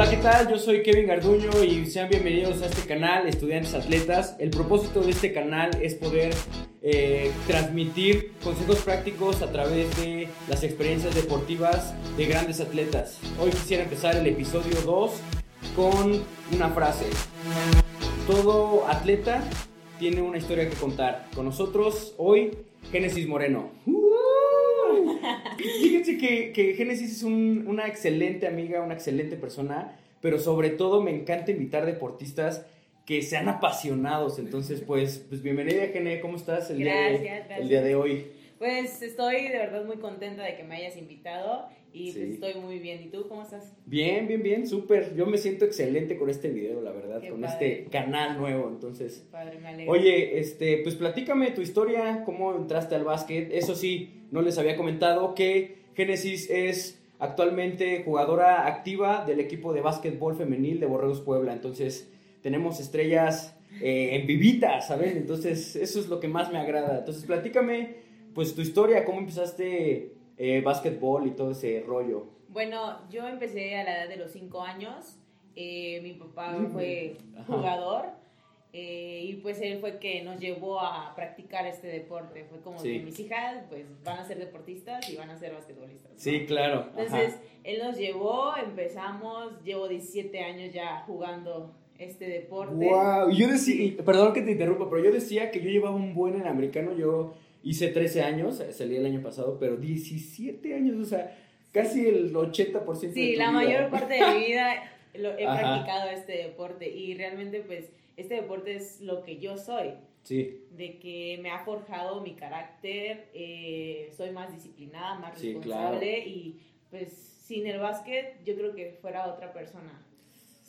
Hola, ¿qué tal? Yo soy Kevin Garduño y sean bienvenidos a este canal, Estudiantes Atletas. El propósito de este canal es poder eh, transmitir consejos prácticos a través de las experiencias deportivas de grandes atletas. Hoy quisiera empezar el episodio 2 con una frase. Todo atleta tiene una historia que contar. Con nosotros hoy, Génesis Moreno. Fíjense que, que Génesis es un- una excelente amiga, una excelente persona, pero sobre todo me encanta invitar deportistas que sean apasionados. Entonces, pues, pues bienvenida, Gene, ¿cómo estás el, día, de, Gracias, gracias. el día de hoy? Pues estoy de verdad muy contenta de que me hayas invitado y Sí. pues estoy muy bien. ¿Y tú cómo estás? Bien, bien, bien, súper. Yo me siento excelente con este video, la verdad, Qué con padre. este canal nuevo. Entonces, Padre, me alegro. Oye, este, pues platícame tu historia, cómo entraste al básquet. Eso sí, no les había comentado que Génesis es actualmente jugadora activa del equipo de básquetbol femenil de Borregos Puebla. Entonces, tenemos estrellas eh, en vivitas, ¿saben? Entonces, eso es lo que más me agrada. Entonces, platícame, pues, tu historia, cómo empezaste eh, básquetbol y todo ese rollo. Bueno, yo empecé a la edad de los 5 años. Eh, mi papá fue Ajá. jugador eh, y pues él fue que nos llevó a practicar este deporte. Fue como Sí. que mis hijas pues van a ser deportistas y van a ser basquetbolistas. ¿no? Sí, claro. ajá. Entonces, él nos llevó, empezamos, llevo 17 años ya jugando este deporte. Wow, yo decía, perdón que te interrumpa, pero yo decía que yo llevaba un buen en americano, yo hice 13 años, salí el año pasado, pero 17 años, o sea, casi el 80% de Sí, tu la vida. mayor parte de mi vida lo, he Ajá. practicado este deporte y realmente pues este deporte es lo que yo soy, Sí, de que me ha forjado mi carácter, eh, soy más disciplinada, más Sí, responsable y pues sin el básquet yo creo que fuera otra persona.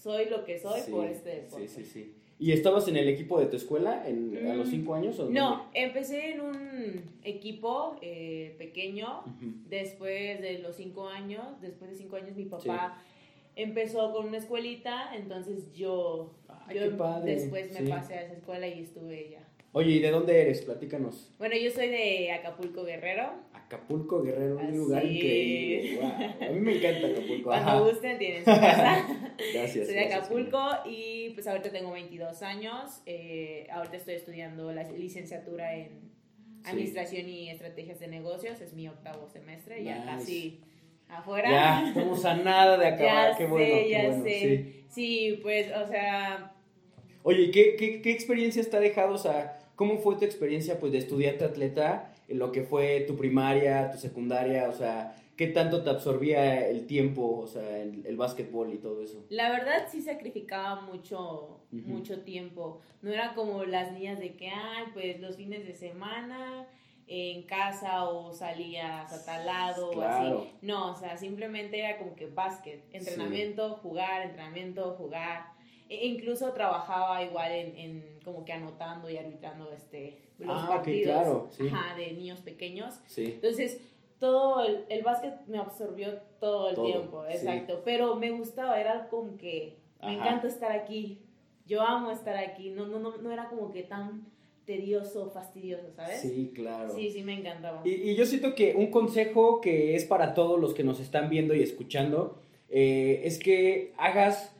Soy lo que soy sí, por este deporte. Sí, sí, sí. ¿Y estabas en el equipo de tu escuela en, a los Mm, 5 años? O No, empecé en un equipo eh, pequeño, después de los cinco años, después de cinco años mi papá empezó con una escuelita, entonces yo, Ay, yo después me sí. pasé a esa escuela y estuve ya. Oye, ¿y de dónde eres? Platícanos. Bueno, yo soy de Acapulco Guerrero. Acapulco, Guerrero, un Así lugar increíble. Wow. A mí me encanta Acapulco. Cuando Ajá. gusten tienen su casa. Gracias. soy de gracias, Acapulco y pues ahorita tengo 22 años. eh, ahorita estoy estudiando la licenciatura en Sí. Administración y Estrategias de Negocios. Es mi octavo semestre, ya Nice. casi afuera. Ya, estamos a nada de acabar. Ya qué sé, bueno, qué ya bueno. sé. Sí. Sí, pues, o sea, Oye, ¿y ¿qué, qué, qué experiencias te ha dejado? O sea, ¿cómo fue tu experiencia pues, de estudiante atleta lo que fue tu primaria, tu secundaria? O sea, ¿qué tanto te absorbía el tiempo, o sea, el, el básquetbol y todo eso? la verdad sí sacrificaba mucho, mucho tiempo. No era como las niñas de que, ay, pues los fines de semana en casa o salías a tal lado o Claro. así. No, o sea, simplemente era como que básquet, entrenamiento, jugar, entrenamiento, jugar. E incluso trabajaba igual en, en como que anotando y arbitrando este, los Ah, partidos claro, sí. ajá, de niños pequeños. Sí. Entonces, todo el, el básquet me absorbió todo el Todo, tiempo, sí. exacto. Pero me gustaba, era como que me Ajá. encanta estar aquí. Yo amo estar aquí. No, no, no, no era como que tan tedioso, fastidioso, ¿sabes? Sí, claro. sí, sí me encantaba. Y, y yo siento que un consejo que es para todos los que nos están viendo y escuchando eh, es que hagas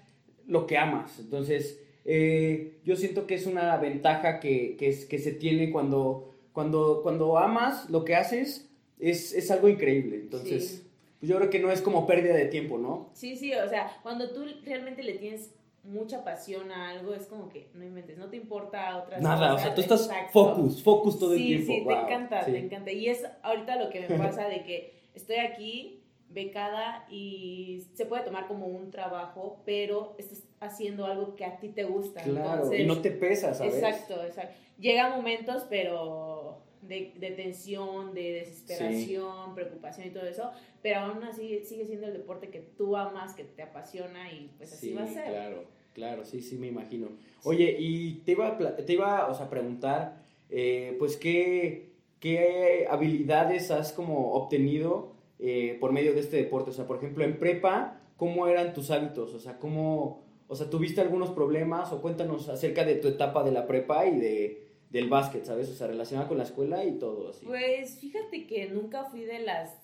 lo que amas. Entonces, eh, yo siento que es una ventaja que, que, es- que se tiene cuando, cuando, cuando amas lo que haces, es, es algo increíble. Entonces, Sí. pues yo creo que no es como pérdida de tiempo, ¿no? Sí, sí, o sea, cuando tú realmente le tienes mucha pasión a algo, es como que no inventes, no te importa otras Nada, o cosas. sea, tú estás exacto. focus, focus todo el tiempo. Sí, te Wow, encanta, sí. te encanta. Y es ahorita lo que me pasa de que estoy aquí becada y se puede tomar como un trabajo, pero estás haciendo algo que a ti te gusta. Claro, Entonces, y no te pesa, ¿sabes? Exacto, exacto. Llegan momentos, pero de, de tensión, de desesperación, preocupación y todo eso, pero aún así sigue siendo el deporte que tú amas, que te apasiona y pues así Sí, va a ser. Claro, claro, sí, sí, me imagino. Oye, y te iba a, te iba, o sea, a preguntar, eh, pues, ¿qué, ¿qué habilidades has como obtenido eh, por medio de este deporte? O sea, por ejemplo, en prepa, ¿cómo eran tus hábitos? O sea, ¿cómo, o sea, tuviste algunos problemas? O cuéntanos acerca de tu etapa de la prepa y de, del básquet, ¿sabes? O sea, relacionada con la escuela y todo así. Pues fíjate que nunca fui de las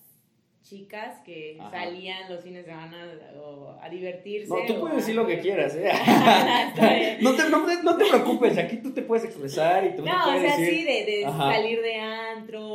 chicas que salían los fines de semana a divertirse. No, tú puedes decir lo que quieras, ¿eh? no, te, no, te, preocupes, aquí tú te puedes expresar y tú no, puedes o sea, sí, de, salir de antro,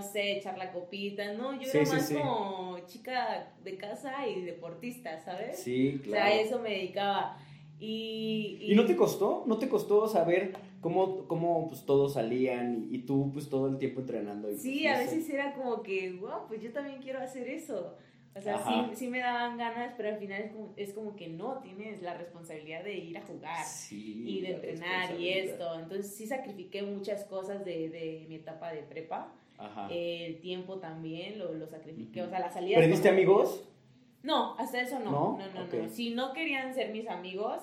no sé, echar la copita, ¿no? Yo era más como chica de casa y deportista, ¿sabes? Sí, claro. O sea, eso me dedicaba. Y, y, no te costó? ¿No te costó saber cómo, cómo pues todos salían y, tú pues todo el tiempo entrenando? Y, sí, pues, a veces era como que, wow, pues yo también quiero hacer eso. O sea, sí, sí, me daban ganas, pero al final es como, es como, que no, tienes la responsabilidad de ir a jugar y de entrenar y esto. Entonces sí sacrifiqué muchas cosas de, de mi etapa de prepa. Ajá. el tiempo también lo, lo sacrifiqué. O sea, la salida... ¿Perdiste amigos? No, hasta eso no. No, no, no. Si no querían ser mis amigos,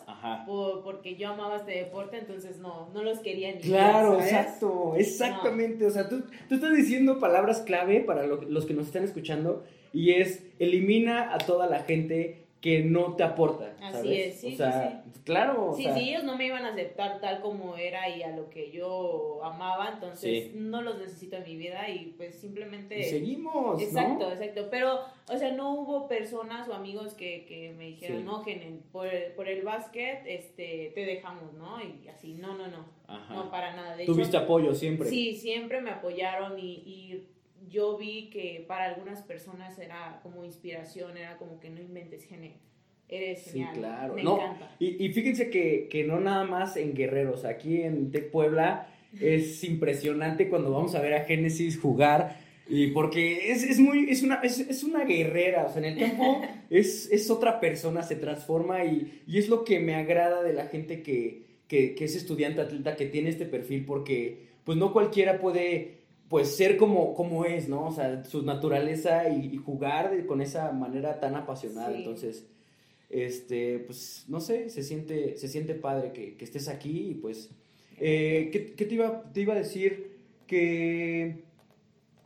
porque yo amaba este deporte, entonces no, no los quería ni Claro, exacto, exactamente. O sea, tú, tú, estás diciendo palabras clave para los que nos están escuchando y es elimina a toda la gente que no te aporta. Así es, sí, o sea, sí, Claro. Sí, sí, ellos no me iban a aceptar tal como era y a lo que yo amaba, entonces no los necesito en mi vida y pues simplemente... Y seguimos. Exacto, exacto. Pero, o sea, no hubo personas o amigos que, que me dijeron, no, Genen, por, por el básquet este, te dejamos, ¿no? Y así, no, no, no. No, para nada. De ¿Tuviste apoyo siempre? Sí, siempre me apoyaron y, y yo vi que para algunas personas era como inspiración, era como que no inventes gene. Eres genial. Sí, claro. Me encanta. Y, y, fíjense que, que, no nada más en Guerreros, aquí en Tec Puebla es impresionante cuando vamos a ver a Génesis jugar. Y porque es, es muy, es una, es, es, una guerrera, o sea, en el campo es, es otra persona, se transforma y, y, es lo que me agrada de la gente que, que, que es estudiante atleta, que tiene este perfil, porque pues no cualquiera puede pues ser como, como es, ¿no? O sea, su naturaleza y, jugar con esa manera tan apasionada. Entonces, este, pues, no sé, se siente, se siente padre que, estés aquí y pues, eh, ¿qué, te, iba, te iba a decir? Que,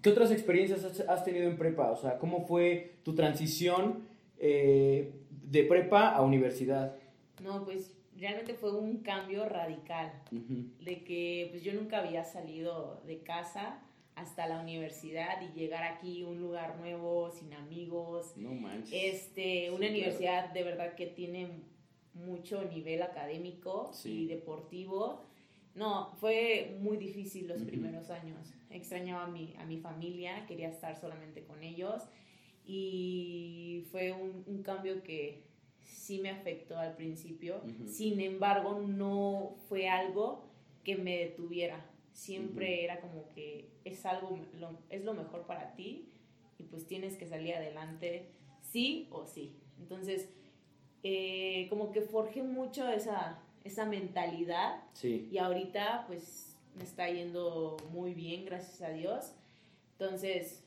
¿Qué otras experiencias has, tenido en prepa? O sea, ¿cómo fue tu transición eh, de prepa a universidad? No, pues realmente fue un cambio radical, de que pues yo nunca había salido de casa, hasta la universidad y llegar aquí un lugar nuevo, sin amigos. No manches. Este, una universidad de verdad que tiene mucho nivel académico y deportivo. No, fue muy difícil los primeros años. Extrañaba a mi, a mi familia, quería estar solamente con ellos y fue un, un cambio que sí me afectó al principio. Sin embargo, no fue algo que me detuviera siempre era como que es algo, lo, es lo mejor para ti y pues tienes que salir adelante sí o sí. Entonces, eh, como que forjé mucho esa, esa mentalidad y ahorita pues me está yendo muy bien, gracias a Dios. Entonces,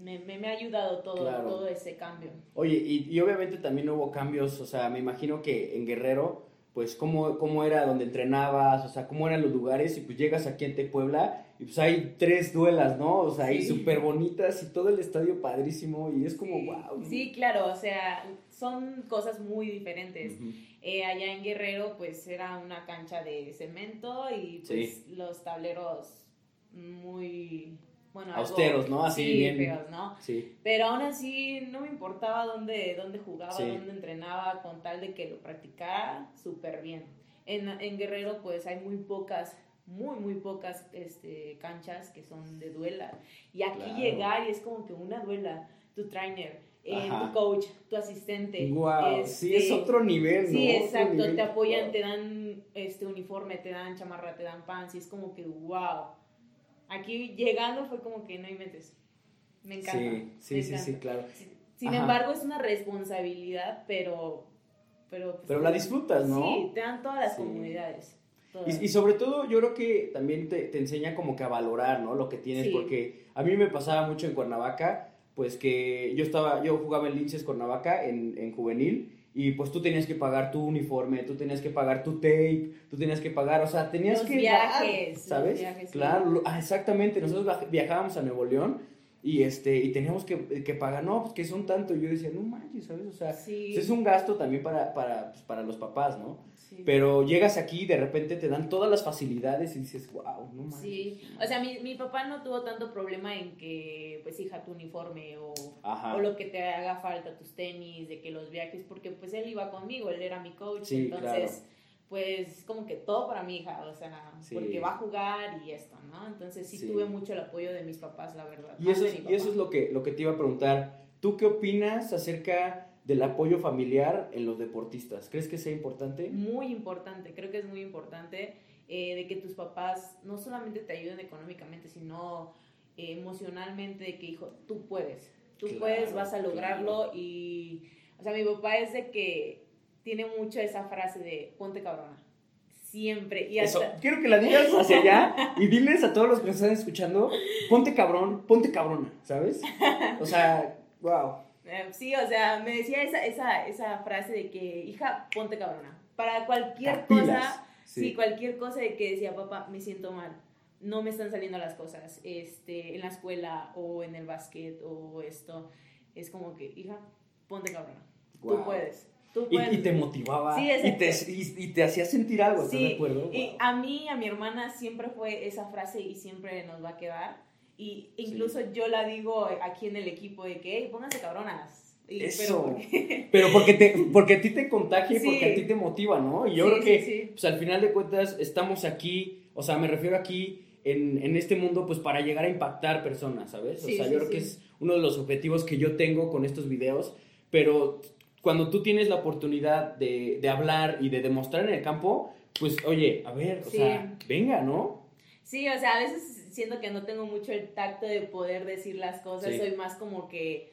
me, me, ha ayudado todo, todo ese cambio. Oye, y, y obviamente también hubo cambios, o sea, me imagino que en Guerrero pues cómo, cómo era donde entrenabas, o sea, cómo eran los lugares y pues llegas aquí en Puebla y pues hay tres duelas, ¿no? O sea, hay súper bonitas y todo el estadio padrísimo y es como, wow. Sí, claro, o sea, son cosas muy diferentes. Eh, allá en Guerrero pues era una cancha de cemento y pues los tableros muy bueno, austeros, ¿no? Así sí, bien. Feos, ¿no? Sí. Pero aún así no me importaba dónde, dónde jugaba, dónde entrenaba, con tal de que lo practicara súper bien. En, en, Guerrero, pues hay muy pocas, muy, muy pocas este, canchas que son de duela. Y aquí llegar y es como que una duela, tu trainer, eh, tu coach, tu asistente. Wow, sí, es este, otro nivel, ¿no? Sí, exacto, te apoyan, te dan este uniforme, te dan chamarra, te dan pants, y es como que wow Aquí llegando fue como que no inventes. Me encanta. Sí, sí, sí, claro. Sin embargo, es una responsabilidad, pero... Pero, pues, pero la disfrutas, ¿no? Sí, te dan todas las comunidades. Y, sobre todo yo creo que también te, te, enseña como que a valorar, ¿no? Lo que tienes, porque a mí me pasaba mucho en Cuernavaca, pues que yo estaba, yo jugaba en Linces Cuernavaca en, en juvenil y pues tú tenías que pagar tu uniforme, tú tenías que pagar tu tape, tú tenías que pagar, o sea, tenías los que viajes, ¿sabes? claro, ah, exactamente, nosotros viajábamos a Nuevo León y este y teníamos que, que pagar, no, pues que son tanto. Y yo decía, no manches, ¿sabes? O sea, pues, es un gasto también para, para, pues, para los papás, ¿no? Pero llegas aquí y de repente te dan todas las facilidades y dices, wow, no manches. Sí, o sea, mi, mi papá no tuvo tanto problema en que, pues, hija, tu uniforme o, o, lo que te haga falta, tus tenis, de que los viajes, porque pues él iba conmigo, él era mi coach, entonces pues como que todo para mi hija, o sea, porque va a jugar y esto, ¿no? Entonces sí, tuve mucho el apoyo de mis papás, la verdad. Y eso, es, y eso es lo que, lo que te iba a preguntar. ¿Tú qué opinas acerca del apoyo familiar en los deportistas? ¿Crees que sea importante? Muy importante, creo que es muy importante eh, de que tus papás no solamente te ayuden económicamente, sino eh, emocionalmente, de que, hijo, tú puedes, tú puedes, vas a lograrlo y, o sea, mi papá es de que tiene mucho esa frase de ponte cabrona. Siempre. Y Eso, quiero que la digas hacia allá y diles a todos los que nos están escuchando, ponte cabrón, ponte cabrona, ¿sabes? O sea, wow. Eh, sí, o sea, me decía esa, esa, esa frase de que, hija, ponte cabrona. Para cualquier cosa, sí. cualquier cosa de que decía, papá, me siento mal, no me están saliendo las cosas, este, en la escuela o en el básquet o esto, es como que, hija, ponte cabrona, tú puedes. Y, te motivaba y, te, y, te hacía sentir algo, ¿estás de acuerdo? Y a mí, a mi hermana, siempre fue esa frase y siempre nos va a quedar. Y incluso yo la digo aquí en el equipo de que, hey, pónganse cabronas. Eso. Pero, porque, te, porque a ti te contagia y porque a ti te motiva, ¿no? Y yo creo que, pues al final de cuentas, estamos aquí, o sea, me refiero aquí en, en, este mundo, pues para llegar a impactar personas, ¿sabes? O sea, yo creo que es uno de los objetivos que yo tengo con estos videos, pero cuando tú tienes la oportunidad de, de, hablar y de demostrar en el campo, pues oye, a ver, o sea, venga, ¿no? Sí, o sea, a veces siento que no tengo mucho el tacto de poder decir las cosas, soy más como que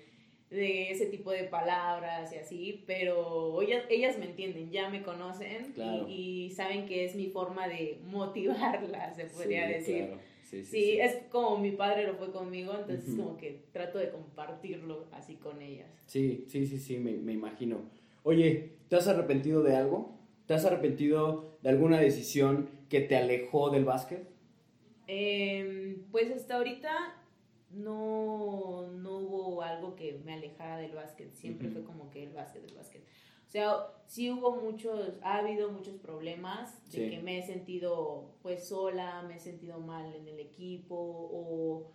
de ese tipo de palabras y así, pero ellas, ellas me entienden, ya me conocen y, saben que es mi forma de motivarlas, se podría decir. Sí, es como mi padre lo fue conmigo, entonces como que trato de compartirlo así con ellas. Sí, sí, sí, sí, me, me, imagino. Oye, ¿te has arrepentido de algo? ¿Te has arrepentido de alguna decisión que te alejó del básquet? Em, pues hasta ahorita no, no hubo algo que me alejara del básquet, siempre fue como que el básquet, el básquet. O sea, sí hubo muchos, ha habido muchos problemas de que me he sentido pues sola, me he sentido mal en el equipo o,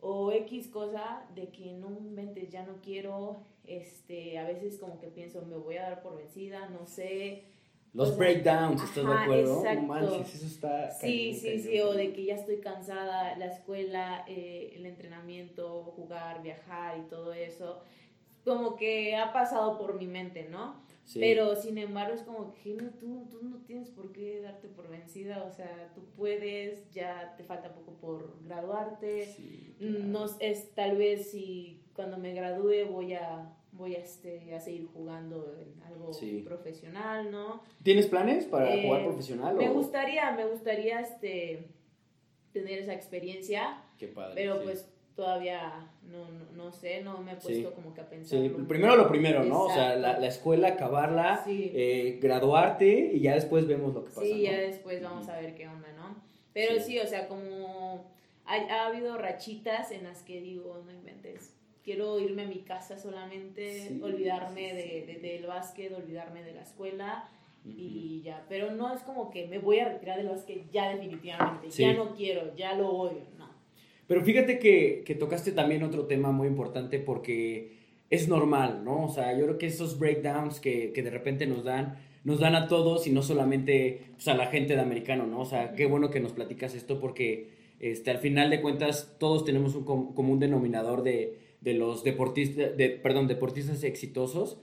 o X cosa de que no inventes, ya no quiero, este, a veces como que pienso, me voy a dar por vencida, no sé. Los breakdowns, ¿estás de acuerdo? Exacto. eso está... Sí, sí, sí, o de que ya estoy cansada, la escuela, eh, el entrenamiento, jugar, viajar y todo eso como que ha pasado por mi mente, ¿no? Pero sin embargo es como que no, tú, tú no tienes por qué darte por vencida, o sea, tú puedes, ya te falta poco por graduarte, no es tal vez si cuando me gradúe voy a voy a, este, a seguir jugando en algo profesional, ¿no? ¿Tienes planes para eh, jugar profesional? Me gustaría, me gustaría este, tener esa experiencia. Qué padre. Pero pues todavía no, no, sé, no me he puesto como que a pensar. Sí, primero lo primero, ¿no? O sea, la, la escuela, acabarla, eh, graduarte y ya después vemos lo que pasa. Sí, ya después vamos a ver qué onda, ¿no? Pero sí, o sea, como ha, habido rachitas en las que digo, no inventes, quiero irme a mi casa solamente, olvidarme de, del básquet, olvidarme de la escuela y ya, pero no es como que me voy a retirar del básquet ya definitivamente, ya no quiero, ya lo odio, no pero fíjate que, que, tocaste también otro tema muy importante porque es normal, ¿no? O sea, yo creo que esos breakdowns que, que de repente nos dan, nos dan a todos y no solamente pues, a la gente de americano, ¿no? O sea, qué bueno que nos platicas esto porque este, al final de cuentas todos tenemos un común denominador de, de los deportistas, de, perdón, deportistas exitosos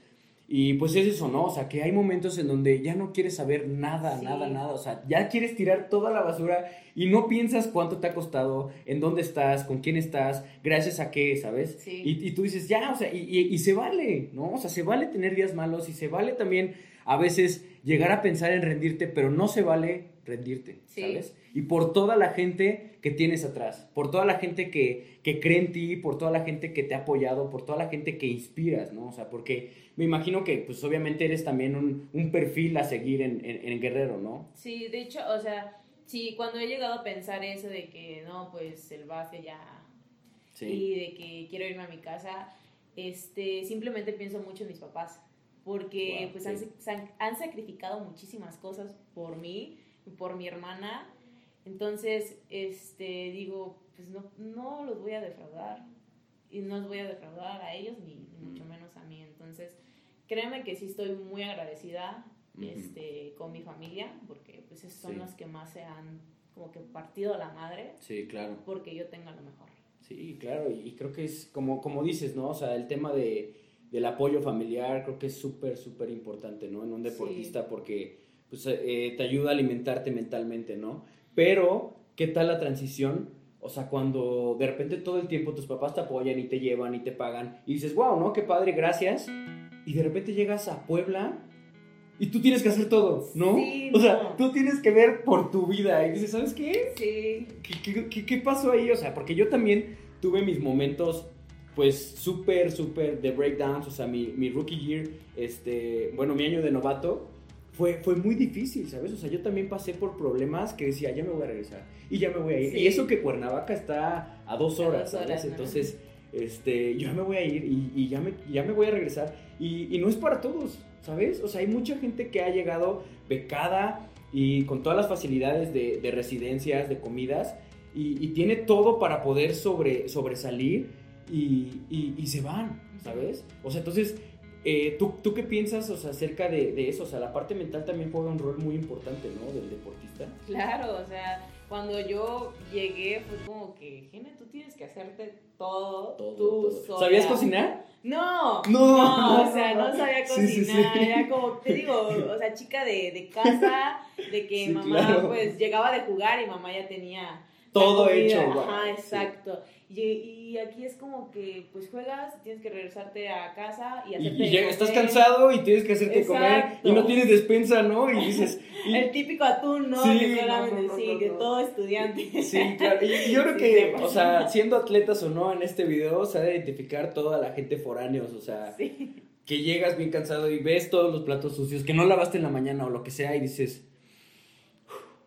y pues es eso, ¿no? O sea, que hay momentos en donde ya no quieres saber nada, nada, nada. O sea, ya quieres tirar toda la basura y no piensas cuánto te ha costado, en dónde estás, con quién estás, gracias a qué, ¿sabes? Sí. Y, y, tú dices, ya, o sea, y, y, se vale, ¿no? O sea, se vale tener días malos y se vale también a veces llegar a pensar en rendirte, pero no se vale rendirte, ¿sabes? Y por toda la gente que tienes atrás, por toda la gente que, que cree en ti, por toda la gente que te ha apoyado, por toda la gente que inspiras, ¿no? O sea, porque me imagino que pues obviamente eres también un, un perfil a seguir en, en, Guerrero, ¿no? Sí, de hecho, o sea, sí, cuando he llegado a pensar eso de que no, pues el base ya, y de que quiero irme a mi casa, este, simplemente pienso mucho en mis papás, porque pues han, han, sacrificado muchísimas cosas por mí, por mi hermana, entonces, este, digo, pues no, no los voy a defraudar, y no los voy a defraudar a ellos, ni, mucho menos a mí, entonces, créeme que sí estoy muy agradecida este, con mi familia, porque pues son los que más se han como que partido la madre. Sí, claro. Porque yo tenga lo mejor. Sí, claro, y creo que es como, como dices, ¿no? O sea, el tema de, del apoyo familiar creo que es súper, súper importante, ¿no? En un deportista porque pues, eh, te ayuda a alimentarte mentalmente, ¿no? Pero, ¿qué tal la transición? O sea, cuando de repente todo el tiempo tus papás te apoyan y te llevan y te pagan y dices, wow, ¿no? Qué padre, gracias. Y de repente llegas a Puebla y tú tienes que hacer todo, ¿no? Sí, o sea, tú tienes que ver por tu vida y dices, ¿sabes qué? Sí. ¿Qué, qué, pasó ahí? O sea, porque yo también tuve mis momentos, pues, súper, súper de breakdowns, o sea, mi, mi, rookie year, este, bueno, mi año de novato, fue, fue muy difícil, ¿sabes? O sea, yo también pasé por problemas que decía, ya me voy a regresar y ya me voy a ir. Y eso que Cuernavaca está a dos horas, ¿sabes? Entonces, este, yo me voy a ir y, y ya, me, ya me voy a regresar. Y, y no es para todos. ¿sabes? O sea, hay mucha gente que ha llegado becada y con todas las facilidades de, residencias, de comidas, y, tiene todo para poder sobre, sobresalir y, se van, ¿sabes? O sea, entonces, eh, ¿tú, ¿tú, qué piensas o sea, acerca de, de, eso? O sea, la parte mental también juega un rol muy importante, ¿no? Del deportista. Claro, o sea, cuando yo llegué fue como que, Gene, tú tienes que hacerte todo, tú ¿Sabías cocinar? No, no, o sea, no sabía cocinar, era como, te digo, o sea, chica de, de casa, de que mamá pues llegaba de jugar y mamá ya tenía todo hecho. Ajá, exacto. Y, aquí es como que, pues juegas, tienes que regresarte a casa y hacerte. Y, estás cansado y tienes que hacerte comer y no tienes despensa, ¿no? Y dices. El típico atún, ¿no? Sí, que solamente, sí, que todo estudiante. Sí, claro. Y yo creo que, o sea, siendo atletas o no en este video, se ha de identificar toda la gente foráneos, o sea. Que llegas bien cansado y ves todos los platos sucios que no lavaste en la mañana o lo que sea y dices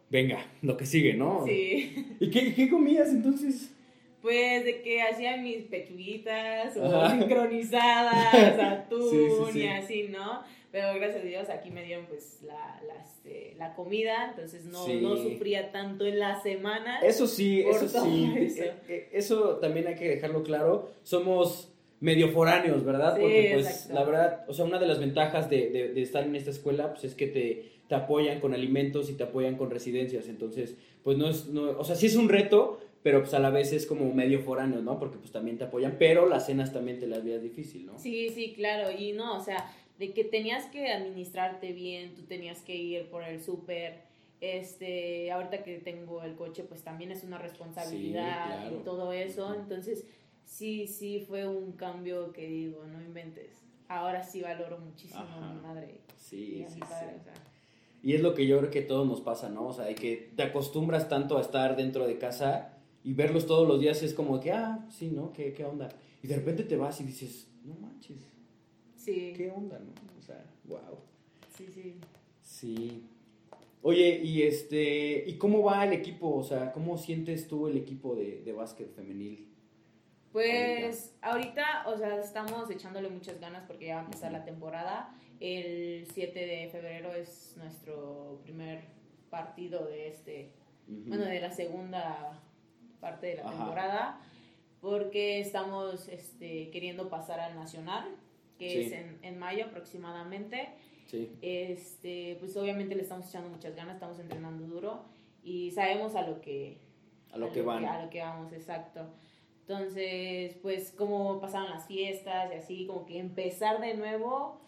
venga, lo que sigue, ¿no? Sí. ¿Y qué, qué comías entonces? Pues de que hacía mis pechuguitas o sincronizadas, atún y así, ¿no? Pero gracias a Dios aquí me dieron pues la, la, este, la comida, entonces no, no, sufría tanto en la semana. Eso sí, eso sí. Eso. Eh, eh, eso. también hay que dejarlo claro. Somos medio foráneos, ¿verdad? Porque pues la verdad, o sea, una de las ventajas de, de, de estar en esta escuela pues es que te, te apoyan con alimentos y te apoyan con residencias. Entonces, pues no es, no, o sea, sí es un reto, pero pues a la vez es como medio foráneo, ¿no? Porque pues también te apoyan, pero las cenas también te las veas difícil, ¿no? Sí, sí, claro, y no, o sea, de que tenías que administrarte bien, tú tenías que ir por el súper, este, ahorita que tengo el coche, pues también es una responsabilidad y todo eso, entonces sí, sí fue un cambio que digo, no inventes, ahora sí valoro muchísimo a mi madre sí, sí, Y es lo que yo creo que todo nos pasa, ¿no? O sea, de que te acostumbras tanto a estar dentro de casa y verlos todos los días es como que, ah, sí, ¿no? ¿Qué, qué onda? Y de repente te vas y dices, no manches. Sí. ¿Qué onda, no? O sea, wow. Sí, sí. Sí. Oye, y este, ¿y cómo va el equipo? O sea, ¿cómo sientes tú el equipo de, de básquet femenil? Pues ahorita, o sea, estamos echándole muchas ganas porque ya va a empezar la temporada. El 7 de febrero es nuestro primer partido de este, bueno, de la segunda parte de la temporada, porque estamos este, queriendo pasar al Nacional, que es en, en, mayo aproximadamente. Sí. Este, pues obviamente le estamos echando muchas ganas, estamos entrenando duro y sabemos a lo que... A lo que van. a lo que vamos, exacto. Entonces, pues como pasaban las fiestas y así, como que empezar de nuevo,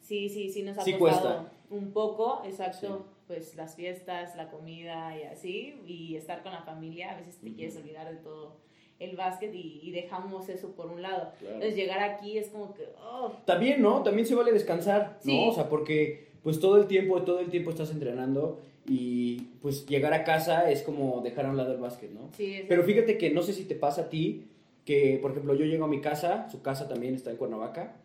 sí, sí, sí nos ha costado un poco, exacto pues las fiestas, la comida y así, y estar con la familia, a veces te quieres olvidar de todo el básquet y, dejamos eso por un lado. Entonces llegar aquí es como que... Oh. También, ¿no? También se vale descansar, ¿no? O sea, porque pues todo el tiempo, todo el tiempo estás entrenando y pues llegar a casa es como dejar a un lado el básquet, ¿no? Sí, Pero fíjate que no sé si te pasa a ti, que por ejemplo yo llego a mi casa, su casa también está en Cuernavaca,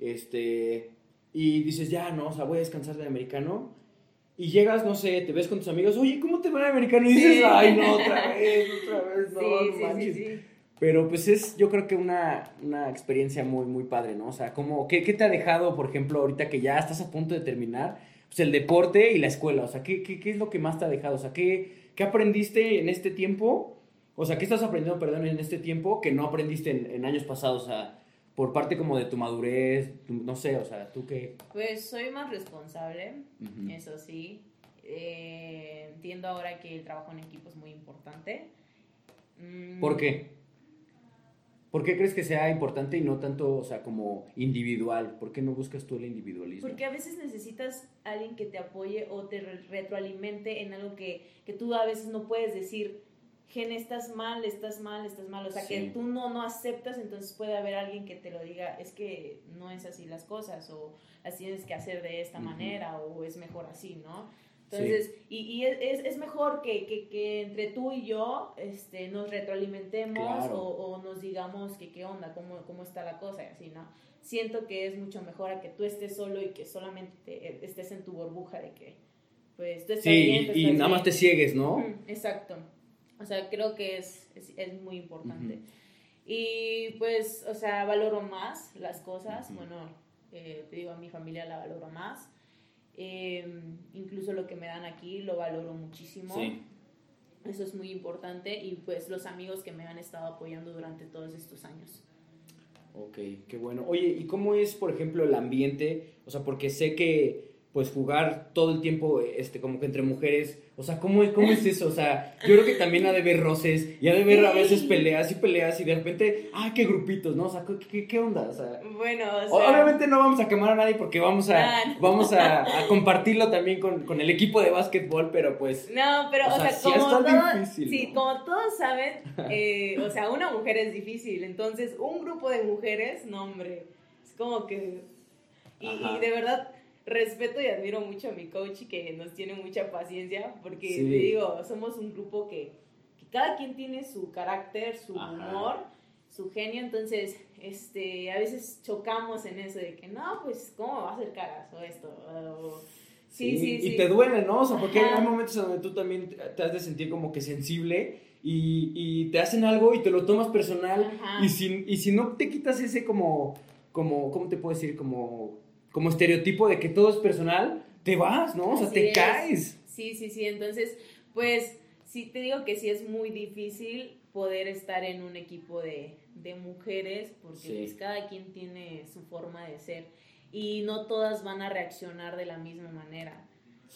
este, y dices, ya, no, o sea, voy a descansar del americano y llegas, no sé, te ves con tus amigos, oye, ¿cómo te va el americano? Y dices, ay, no, otra vez, otra vez, no, sí, no sí, Sí, Pero pues es, yo creo que una, una experiencia muy, muy padre, ¿no? O sea, como, ¿qué, ¿qué, te ha dejado, por ejemplo, ahorita que ya estás a punto de terminar, pues el deporte y la escuela? O sea, ¿qué, qué, qué es lo que más te ha dejado? O sea, ¿qué, ¿qué aprendiste en este tiempo? O sea, ¿qué estás aprendiendo, perdón, en este tiempo que no aprendiste en, en años pasados? O sea, por parte como de tu madurez, no sé, o sea, ¿tú qué? Pues soy más responsable, eso sí. Eh, entiendo ahora que el trabajo en equipo es muy importante. Mm. ¿Por qué? ¿Por qué crees que sea importante y no tanto, o sea, como individual? ¿Por qué no buscas tú el individualismo? Porque a veces necesitas alguien que te apoye o te retroalimente en algo que, que tú a veces no puedes decir, Gen, estás mal, estás mal, estás mal. O sea, que tú no, no aceptas, entonces puede haber alguien que te lo diga, es que no es así las cosas, o las tienes que hacer de esta manera, o es mejor así, ¿no? Entonces, y, y es, es, mejor que, que, que, entre tú y yo este, nos retroalimentemos o, o, nos digamos que qué onda, cómo, cómo está la cosa y así, ¿no? Siento que es mucho mejor a que tú estés solo y que solamente estés en tu burbuja de que, pues, tú estás sí, y, nada más te ciegues, ¿no? exacto. O sea, creo que es, es, es muy importante. Y pues, o sea, valoro más las cosas. Bueno, eh, te digo, a mi familia la valoro más. Em, incluso lo que me dan aquí lo valoro muchísimo. Eso es muy importante y pues los amigos que me han estado apoyando durante todos estos años. Ok, qué bueno. Oye, ¿y cómo es, por ejemplo, el ambiente? O sea, porque sé que pues jugar todo el tiempo este como que entre mujeres o sea, ¿cómo, ¿cómo es eso? O sea, yo creo que también ha de ver roces y ha de ver a veces peleas y peleas y de repente, ah, qué grupitos, ¿no? O sea, ¿qué, qué onda? O sea, bueno, o sea, obviamente no vamos a quemar a nadie porque vamos a, ah, vamos a, compartirlo también con, con, el equipo de básquetbol, pero pues... No, pero, o, sea, como, todos, sí, como todos saben, eh, o sea, una mujer es difícil, entonces un grupo de mujeres, no, hombre, es como que... y de verdad respeto y admiro mucho a mi coach y que nos tiene mucha paciencia, porque te digo, somos un grupo que, cada quien tiene su carácter, su humor, su genio, entonces este, a veces chocamos en eso de que no, pues, ¿cómo va a hacer caras o esto? sí, sí, sí, Y te duele, ¿no? O sea, porque hay momentos en donde tú también te has de sentir como que sensible. Y, y te hacen algo y te lo tomas personal y si, y si no te quitas ese como, como, ¿cómo te puedo decir? Como como estereotipo de que todo es personal, te vas, ¿no? O sea, te caes. Sí, sí, sí. Entonces, pues, sí te digo que sí es muy difícil poder estar en un equipo de, mujeres, porque pues, cada quien tiene su forma de ser y no todas van a reaccionar de la misma manera.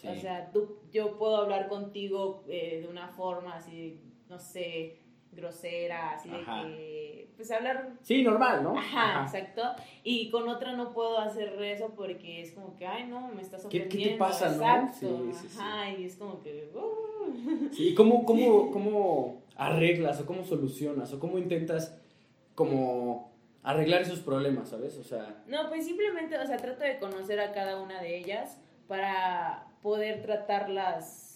O sea, tú, yo puedo hablar contigo eh, de una forma así, no sé, grosera, así de que, pues hablar... Sí, normal, ¿no? Ajá, exacto. Y con otra no puedo hacer eso porque es como que, ay, no, me estás ofendiendo. ¿Qué, qué te pasa, exacto. no? Sí, Ajá, y es como que... Uh. Sí, ¿cómo, cómo, ¿cómo arreglas o cómo solucionas o cómo intentas como arreglar esos problemas, ¿sabes? O sea... No, pues simplemente, o sea, trato de conocer a cada una de ellas para poder tratarlas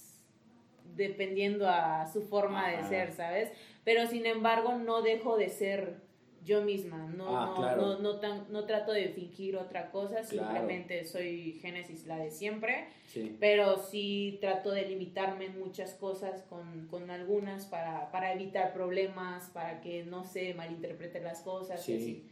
dependiendo a su forma de ser, ¿sabes? Pero sin embargo no dejo de ser yo misma, no, ah, no, no, no, trato de fingir otra cosa, simplemente soy Génesis la de siempre, pero sí trato de limitarme en muchas cosas con, con algunas para, para, evitar problemas, para que no se malinterpreten las cosas y así.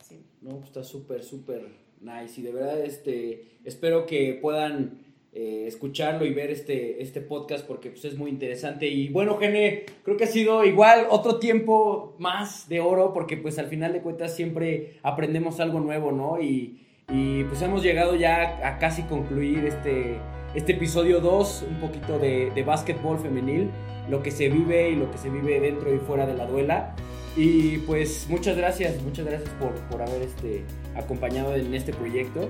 Sí. No, pues está súper, súper nice. Y de verdad este, espero que puedan eh, escucharlo y ver este, este podcast porque pues, es muy interesante. Y bueno, Gene, creo que ha sido igual otro tiempo más de oro porque pues al final de cuentas siempre aprendemos algo nuevo, ¿no? Y, y pues hemos llegado ya a casi concluir este, este episodio 2, un poquito de, de básquetbol femenil, lo que se vive y lo que se vive dentro y fuera de la duela. Y pues muchas gracias, muchas gracias por, por haber este, acompañado en este proyecto.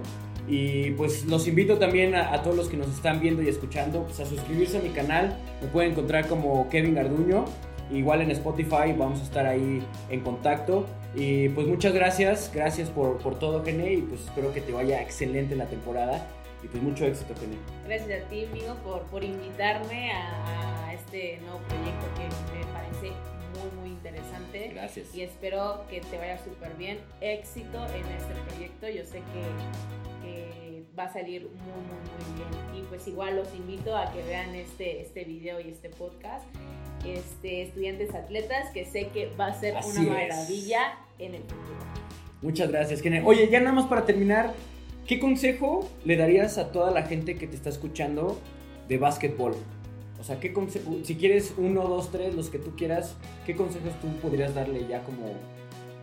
Y pues los invito también a, todos los que nos están viendo y escuchando pues, a suscribirse a mi canal. Me pueden encontrar como Kevin Garduño. Igual en Spotify vamos a estar ahí en contacto. Y pues muchas gracias, gracias por, por todo, Gene. Y pues espero que te vaya excelente la temporada. Y pues mucho éxito, Gene. Gracias a ti, amigo, por, por invitarme a, este nuevo proyecto que me parece interesante. Gracias. Y espero que te vaya súper bien. Éxito en este proyecto. Yo sé que va a salir muy, muy, muy bien. Y pues igual los invito a que vean este, este video y este podcast. este, estudiantes atletas, que sé que va a ser una maravilla en el futuro. Muchas gracias, Kenia. Oye, ya nada más para terminar, ¿qué consejo le darías a toda la gente que te está escuchando de básquetbol? O sea, ¿qué si quieres uno, dos, tres, los que tú quieras, ¿qué consejos tú podrías darle ya como,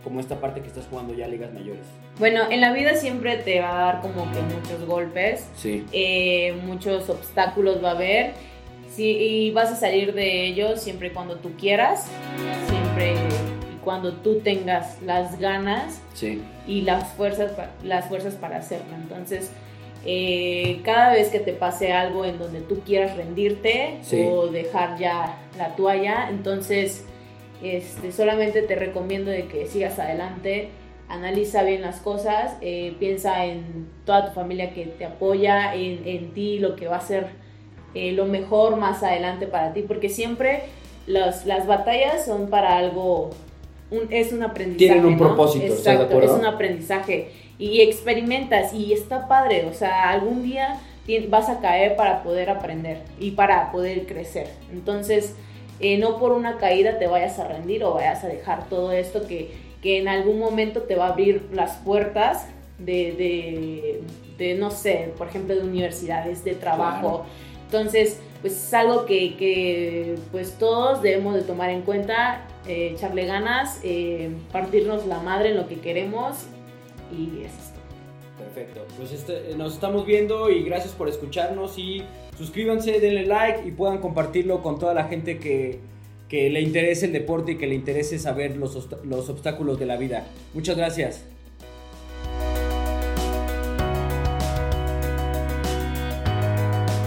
como esta parte que estás jugando ya ligas mayores? Bueno, en la vida siempre te va a dar como que muchos golpes, sí. Eh, muchos obstáculos va a haber, sí, y vas a salir de ellos siempre y cuando tú quieras, siempre y cuando tú tengas las ganas sí. y las fuerzas, las fuerzas para hacerlo. Entonces, eh, cada vez que te pase algo en donde tú quieras rendirte o dejar ya la toalla, entonces este, solamente te recomiendo de que sigas adelante, analiza bien las cosas, eh, piensa en toda tu familia que te apoya, en, ti, lo que va a ser eh, lo mejor más adelante para ti, porque siempre las batallas son para algo, es un aprendizaje. Tienen un propósito, Exacto, es un aprendizaje y experimentas y está padre, o sea, algún día vas a caer para poder aprender y para poder crecer. Entonces, eh, no por una caída te vayas a rendir o vayas a dejar todo esto que, en algún momento te va a abrir las puertas de, de, no sé, por ejemplo, de universidades, de trabajo. Entonces, pues es algo que, pues todos debemos de tomar en cuenta, eh, echarle ganas, eh, partirnos la madre en lo que queremos y es esto. Perfecto, pues este, nos estamos viendo y gracias por escucharnos y suscríbanse, denle like y puedan compartirlo con toda la gente que, que le interese el deporte y que le interese saber los, los obstáculos de la vida. Muchas gracias.